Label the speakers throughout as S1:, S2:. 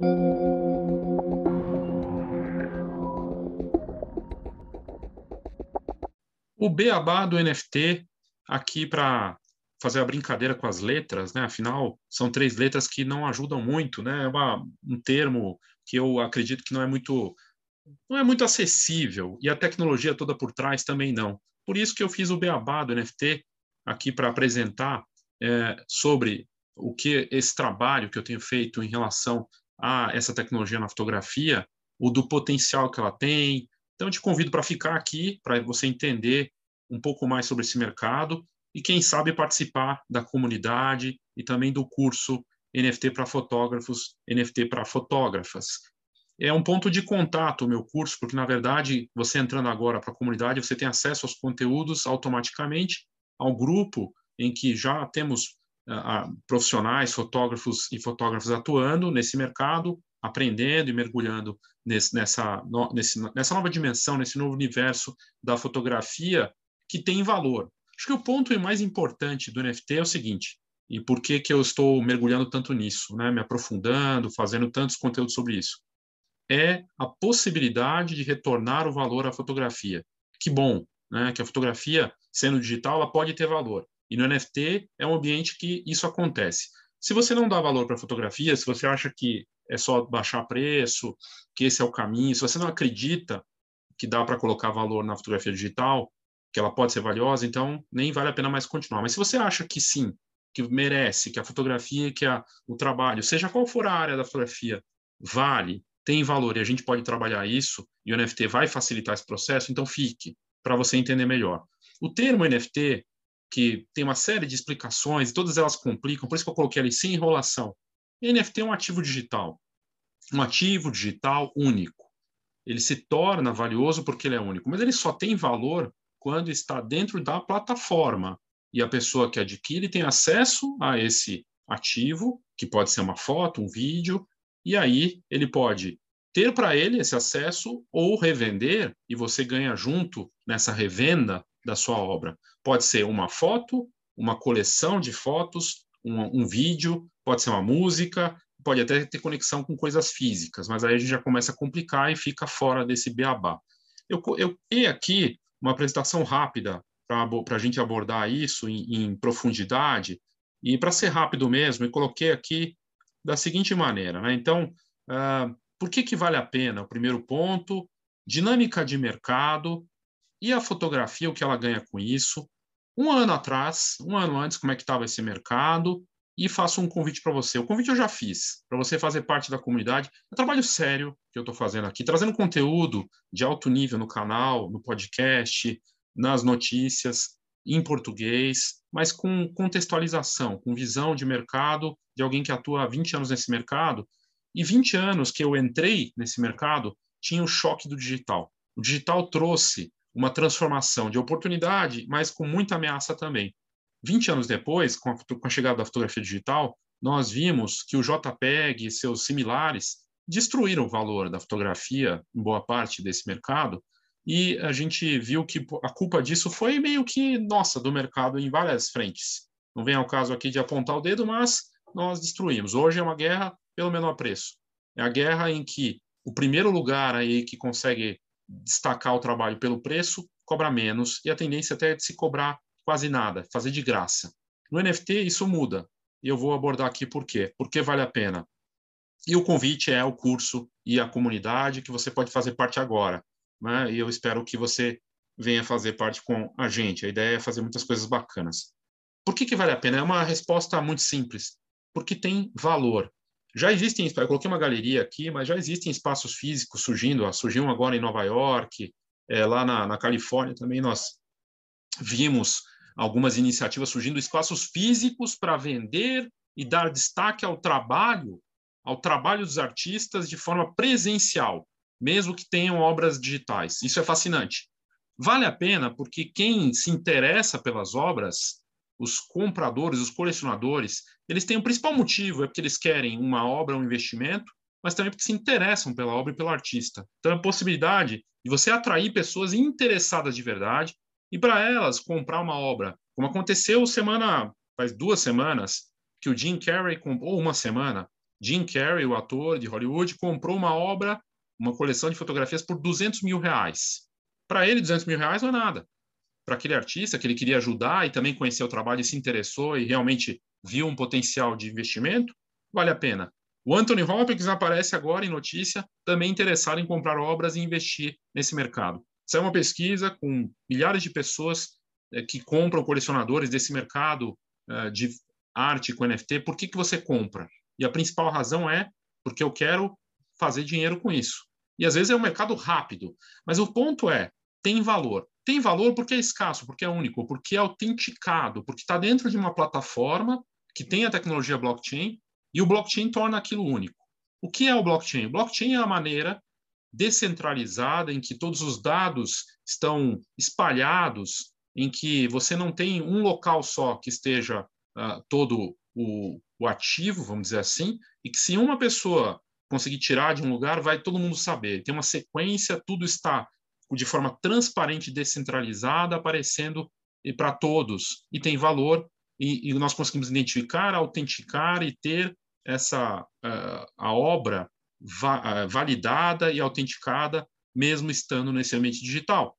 S1: O beabá do NFT, aqui para fazer a brincadeira com as letras, né? Afinal, são três letras que não ajudam muito, né? É uma, um termo que eu acredito que não é muito não é muito acessível e a tecnologia toda por trás também não. Por isso que eu fiz o beabá do NFT aqui para apresentar é, sobre o que esse trabalho que eu tenho feito em relação a essa tecnologia na fotografia, o do potencial que ela tem. Então, eu te convido para ficar aqui, para você entender um pouco mais sobre esse mercado e, quem sabe, participar da comunidade e também do curso NFT para fotógrafos, NFT para fotógrafas. É um ponto de contato o meu curso, porque, na verdade, você entrando agora para a comunidade, você tem acesso aos conteúdos automaticamente, ao grupo em que já temos uh, profissionais, fotógrafos e fotógrafos atuando nesse mercado, aprendendo e mergulhando nesse, nessa, no, nesse, nessa nova dimensão, nesse novo universo da fotografia que tem valor. Acho que o ponto mais importante do NFT é o seguinte, e por que, que eu estou mergulhando tanto nisso, né? me aprofundando, fazendo tantos conteúdos sobre isso? É a possibilidade de retornar o valor à fotografia. Que bom, né? que a fotografia, sendo digital, ela pode ter valor. E no NFT é um ambiente que isso acontece. Se você não dá valor para fotografia, se você acha que é só baixar preço, que esse é o caminho, se você não acredita que dá para colocar valor na fotografia digital, que ela pode ser valiosa, então nem vale a pena mais continuar. Mas se você acha que sim, que merece, que a fotografia, que a, o trabalho, seja qual for a área da fotografia, vale, tem valor e a gente pode trabalhar isso, e o NFT vai facilitar esse processo, então fique, para você entender melhor. O termo NFT que tem uma série de explicações, e todas elas complicam, por isso que eu coloquei ali sem enrolação. NFT é um ativo digital, um ativo digital único. Ele se torna valioso porque ele é único, mas ele só tem valor quando está dentro da plataforma e a pessoa que adquire tem acesso a esse ativo, que pode ser uma foto, um vídeo, e aí ele pode ter para ele esse acesso ou revender e você ganha junto nessa revenda da sua obra. Pode ser uma foto, uma coleção de fotos, um, um vídeo, pode ser uma música, pode até ter conexão com coisas físicas, mas aí a gente já começa a complicar e fica fora desse beabá. Eu, eu tenho aqui uma apresentação rápida para a gente abordar isso em, em profundidade, e para ser rápido mesmo, eu coloquei aqui da seguinte maneira. Né? Então, uh, por que, que vale a pena? O primeiro ponto, dinâmica de mercado, e a fotografia, o que ela ganha com isso? Um ano atrás, um ano antes, como é que estava esse mercado? E faço um convite para você. O convite eu já fiz, para você fazer parte da comunidade. É um trabalho sério que eu estou fazendo aqui, trazendo conteúdo de alto nível no canal, no podcast, nas notícias, em português, mas com contextualização, com visão de mercado de alguém que atua há 20 anos nesse mercado. E 20 anos que eu entrei nesse mercado, tinha o choque do digital. O digital trouxe uma transformação de oportunidade, mas com muita ameaça também. 20 anos depois, com a, com a chegada da fotografia digital, nós vimos que o JPEG e seus similares destruíram o valor da fotografia em boa parte desse mercado, e a gente viu que a culpa disso foi meio que nossa, do mercado em várias frentes. Não vem ao caso aqui de apontar o dedo, mas nós destruímos. Hoje é uma guerra pelo menor preço. É a guerra em que o primeiro lugar aí que consegue destacar o trabalho pelo preço, cobra menos, e a tendência até é de se cobrar quase nada, fazer de graça. No NFT, isso muda, e eu vou abordar aqui por quê. Porque vale a pena. E o convite é o curso e a comunidade, que você pode fazer parte agora. Né? E eu espero que você venha fazer parte com a gente. A ideia é fazer muitas coisas bacanas. Por que, que vale a pena? É uma resposta muito simples. Porque tem valor. Já existem, eu coloquei uma galeria aqui, mas já existem espaços físicos surgindo, surgiu um agora em Nova York, é, lá na, na Califórnia também nós vimos algumas iniciativas surgindo, espaços físicos para vender e dar destaque ao trabalho, ao trabalho dos artistas de forma presencial, mesmo que tenham obras digitais. Isso é fascinante. Vale a pena porque quem se interessa pelas obras os compradores, os colecionadores, eles têm um principal motivo, é porque eles querem uma obra, um investimento, mas também porque se interessam pela obra e pelo artista. Então, a possibilidade de você atrair pessoas interessadas de verdade e para elas comprar uma obra, como aconteceu semana, faz duas semanas, que o Jim Carrey, ou uma semana, Jim Carrey, o ator de Hollywood, comprou uma obra, uma coleção de fotografias por 200 mil reais. Para ele, 200 mil reais não é nada. Para aquele artista que ele queria ajudar e também conhecer o trabalho e se interessou e realmente viu um potencial de investimento, vale a pena. O Anthony Hopkins aparece agora em notícia, também interessado em comprar obras e investir nesse mercado. É uma pesquisa com milhares de pessoas é, que compram colecionadores desse mercado é, de arte com NFT. Por que, que você compra? E a principal razão é porque eu quero fazer dinheiro com isso. E às vezes é um mercado rápido, mas o ponto é, tem valor. Tem valor porque é escasso, porque é único, porque é autenticado, porque está dentro de uma plataforma que tem a tecnologia blockchain e o blockchain torna aquilo único. O que é o blockchain? O blockchain é a maneira descentralizada em que todos os dados estão espalhados, em que você não tem um local só que esteja uh, todo o, o ativo, vamos dizer assim, e que se uma pessoa conseguir tirar de um lugar, vai todo mundo saber. Tem uma sequência, tudo está de forma transparente, descentralizada, aparecendo para todos e tem valor e, e, nós conseguimos identificar, autenticar e ter essa uh, a obra va uh, validada e autenticada mesmo estando nesse ambiente digital.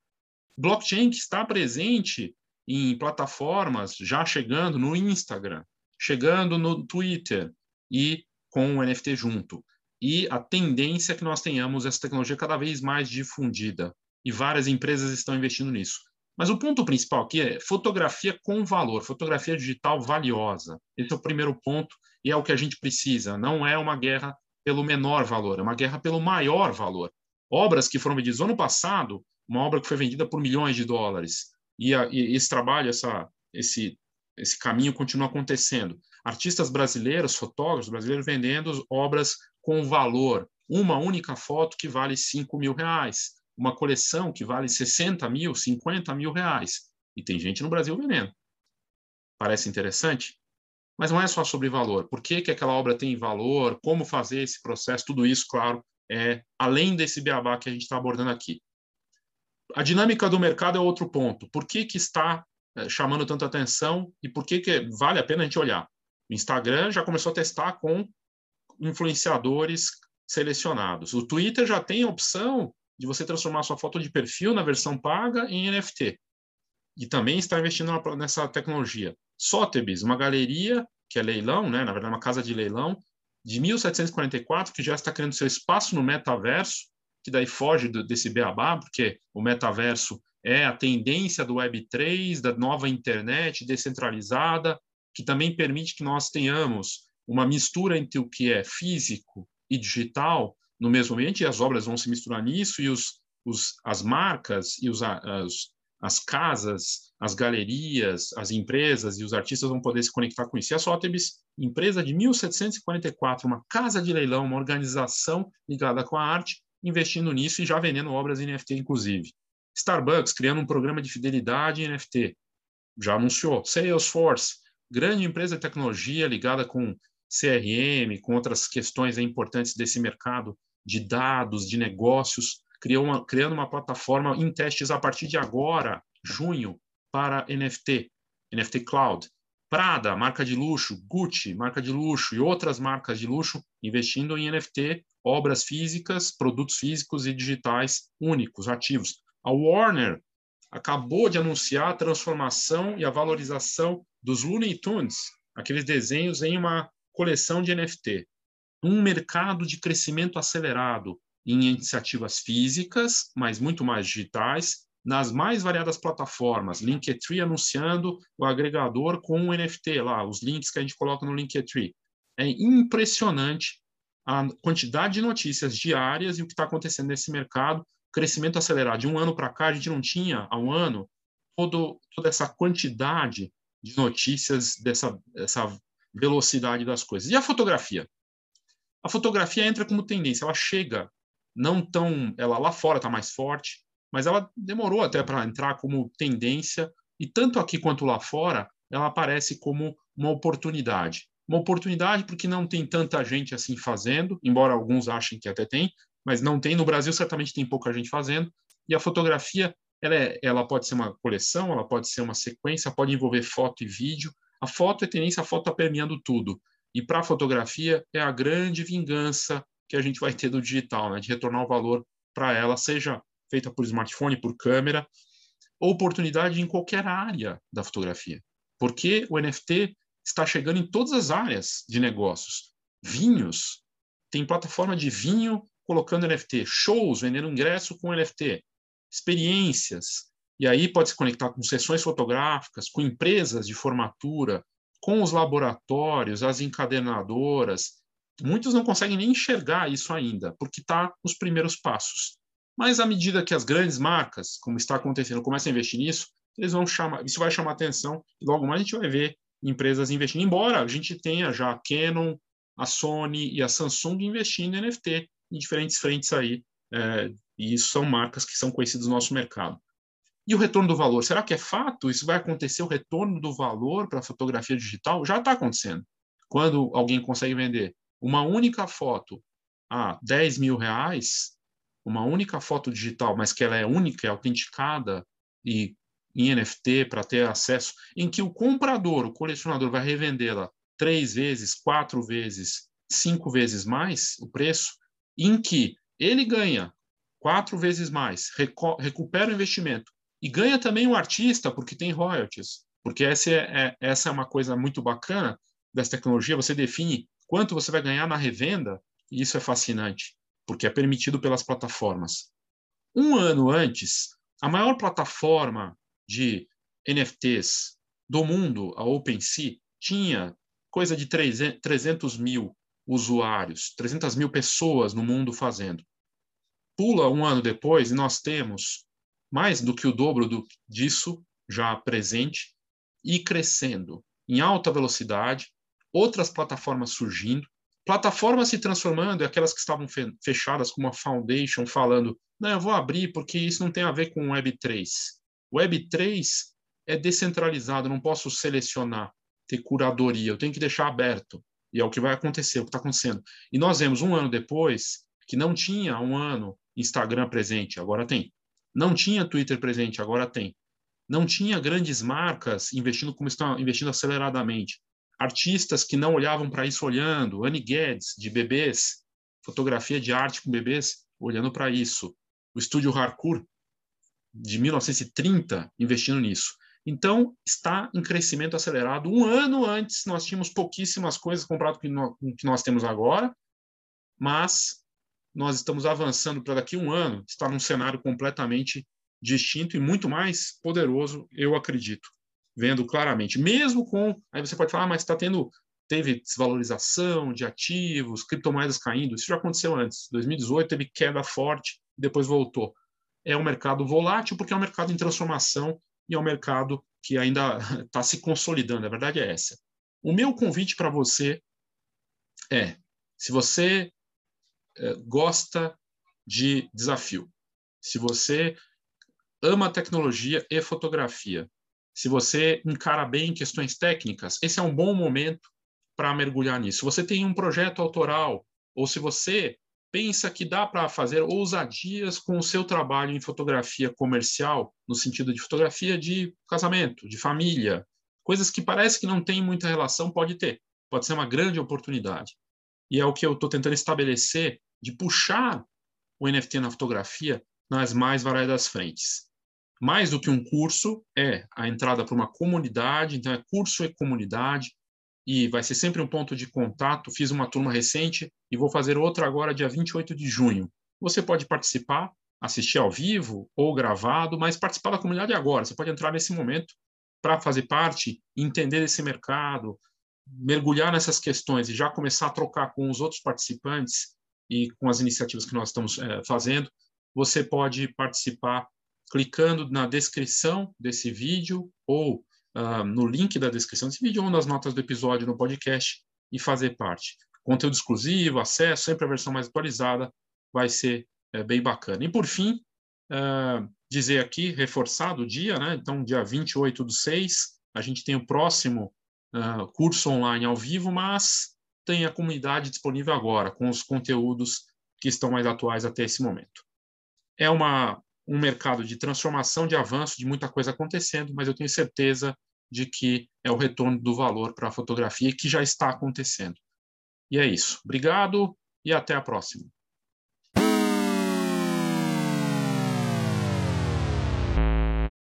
S1: Blockchain que está presente em plataformas já chegando no Instagram, chegando no Twitter e com o NFT junto. E a tendência é que nós tenhamos essa tecnologia cada vez mais difundida. E várias empresas estão investindo nisso. Mas o ponto principal aqui é fotografia com valor, fotografia digital valiosa. Esse é o primeiro ponto e é o que a gente precisa. Não é uma guerra pelo menor valor, é uma guerra pelo maior valor. Obras que foram vendidas ano passado, uma obra que foi vendida por milhões de dólares. E, a, e esse trabalho, essa, esse esse caminho continua acontecendo. Artistas brasileiros, fotógrafos brasileiros vendendo obras com valor. Uma única foto que vale 5 mil reais. Uma coleção que vale 60 mil, 50 mil reais. E tem gente no Brasil vendendo. Parece interessante? Mas não é só sobre valor. Por que, que aquela obra tem valor? Como fazer esse processo? Tudo isso, claro, é além desse beabá que a gente está abordando aqui. A dinâmica do mercado é outro ponto. Por que, que está eh, chamando tanta atenção e por que, que vale a pena a gente olhar. O Instagram já começou a testar com influenciadores selecionados. O Twitter já tem a opção de você transformar sua foto de perfil na versão paga em NFT. E também está investindo nessa tecnologia. Sotheby's, uma galeria que é leilão, né? na verdade, uma casa de leilão, de 1744, que já está criando seu espaço no metaverso, que daí foge do, desse beabá, porque o metaverso é a tendência do Web3, da nova internet descentralizada, que também permite que nós tenhamos uma mistura entre o que é físico e digital no mesmo ambiente, e as obras vão se misturar nisso, e os, os, as marcas e os, as, as casas, as galerias, as empresas e os artistas vão poder se conectar com isso. E a Sotheby's, empresa de 1744, uma casa de leilão, uma organização ligada com a arte, investindo nisso e já vendendo obras em NFT, inclusive. Starbucks criando um programa de fidelidade em NFT, já anunciou. Salesforce, grande empresa de tecnologia ligada com CRM, com outras questões importantes desse mercado de dados, de negócios, criou uma, criando uma plataforma em testes a partir de agora, junho, para NFT, NFT Cloud. Prada, marca de luxo, Gucci, marca de luxo e outras marcas de luxo investindo em NFT, obras físicas, produtos físicos e digitais únicos, ativos. A Warner acabou de anunciar a transformação e a valorização dos Looney Tunes, aqueles desenhos, em uma coleção de NFT. Um mercado de crescimento acelerado em iniciativas físicas, mas muito mais digitais, nas mais variadas plataformas. Linktree anunciando o agregador com o NFT lá, os links que a gente coloca no Linktree. É impressionante a quantidade de notícias diárias e o que está acontecendo nesse mercado crescimento acelerado. De um ano para cá, a gente não tinha, há um ano, todo, toda essa quantidade de notícias, dessa, dessa velocidade das coisas. E a fotografia? A fotografia entra como tendência, ela chega, não tão. Ela lá fora está mais forte, mas ela demorou até para entrar como tendência, e tanto aqui quanto lá fora, ela aparece como uma oportunidade. Uma oportunidade porque não tem tanta gente assim fazendo, embora alguns achem que até tem, mas não tem. No Brasil, certamente tem pouca gente fazendo. E a fotografia, ela, é, ela pode ser uma coleção, ela pode ser uma sequência, pode envolver foto e vídeo. A foto é tendência, a foto está permeando tudo. E para a fotografia é a grande vingança que a gente vai ter do digital, né? de retornar o valor para ela, seja feita por smartphone, por câmera, oportunidade em qualquer área da fotografia. Porque o NFT está chegando em todas as áreas de negócios. Vinhos, tem plataforma de vinho colocando NFT, shows vendendo ingresso com NFT, experiências, e aí pode se conectar com sessões fotográficas, com empresas de formatura, com os laboratórios, as encadenadoras. Muitos não conseguem nem enxergar isso ainda, porque está nos primeiros passos. Mas à medida que as grandes marcas, como está acontecendo, começam a investir nisso, eles vão chamar, isso vai chamar atenção e logo mais a gente vai ver empresas investindo. Embora a gente tenha já a Canon, a Sony e a Samsung investindo em NFT em diferentes frentes aí, é, e isso são marcas que são conhecidas no nosso mercado. E o retorno do valor, será que é fato? Isso vai acontecer o retorno do valor para a fotografia digital? Já está acontecendo. Quando alguém consegue vender uma única foto a 10 mil reais, uma única foto digital, mas que ela é única, é autenticada e em NFT para ter acesso, em que o comprador, o colecionador, vai revendê-la três vezes, quatro vezes, cinco vezes mais o preço, em que ele ganha quatro vezes mais, recupera o investimento e ganha também o artista, porque tem royalties. Porque essa é, é, essa é uma coisa muito bacana dessa tecnologia, você define quanto você vai ganhar na revenda, e isso é fascinante, porque é permitido pelas plataformas. Um ano antes, a maior plataforma de NFTs do mundo, a OpenSea, tinha coisa de 300 mil usuários, 300 mil pessoas no mundo fazendo. Pula um ano depois e nós temos mais do que o dobro do, disso já presente e crescendo em alta velocidade, outras plataformas surgindo, plataformas se transformando, e aquelas que estavam fechadas como a Foundation falando, não, eu vou abrir porque isso não tem a ver com Web3. Web3 é descentralizado, não posso selecionar, ter curadoria, eu tenho que deixar aberto. E é o que vai acontecer, o que está acontecendo. E nós vemos um ano depois que não tinha um ano Instagram presente, agora tem. Não tinha Twitter presente, agora tem. Não tinha grandes marcas investindo como estão investindo aceleradamente. Artistas que não olhavam para isso olhando. Annie Guedes, de bebês, fotografia de arte com bebês, olhando para isso. O estúdio Harcourt, de 1930, investindo nisso. Então, está em crescimento acelerado. Um ano antes, nós tínhamos pouquíssimas coisas comparado com o que nós temos agora, mas nós estamos avançando para daqui a um ano estar num cenário completamente distinto e muito mais poderoso, eu acredito, vendo claramente. Mesmo com, aí você pode falar, ah, mas está tendo, teve desvalorização de ativos, criptomoedas caindo, isso já aconteceu antes. 2018 teve queda forte, depois voltou. É um mercado volátil porque é um mercado em transformação e é um mercado que ainda está se consolidando. A verdade é essa. O meu convite para você é, se você gosta de desafio, se você ama tecnologia e fotografia, se você encara bem questões técnicas, esse é um bom momento para mergulhar nisso. Se você tem um projeto autoral, ou se você pensa que dá para fazer ousadias com o seu trabalho em fotografia comercial, no sentido de fotografia de casamento, de família, coisas que parece que não tem muita relação, pode ter. Pode ser uma grande oportunidade. E é o que eu estou tentando estabelecer de puxar o NFT na fotografia nas mais variadas frentes. Mais do que um curso, é a entrada para uma comunidade, então é curso e comunidade, e vai ser sempre um ponto de contato. Fiz uma turma recente e vou fazer outra agora, dia 28 de junho. Você pode participar, assistir ao vivo ou gravado, mas participar da comunidade agora. Você pode entrar nesse momento para fazer parte, entender esse mercado, mergulhar nessas questões e já começar a trocar com os outros participantes e com as iniciativas que nós estamos é, fazendo, você pode participar clicando na descrição desse vídeo ou uh, no link da descrição desse vídeo ou nas notas do episódio no podcast e fazer parte. Conteúdo exclusivo, acesso, sempre a versão mais atualizada, vai ser é, bem bacana. E por fim, uh, dizer aqui, reforçado o dia, né? Então, dia 28 do 6, a gente tem o próximo uh, curso online ao vivo, mas tem a comunidade disponível agora, com os conteúdos que estão mais atuais até esse momento. É uma, um mercado de transformação, de avanço, de muita coisa acontecendo, mas eu tenho certeza de que é o retorno do valor para a fotografia que já está acontecendo. E é isso. Obrigado e até a próxima.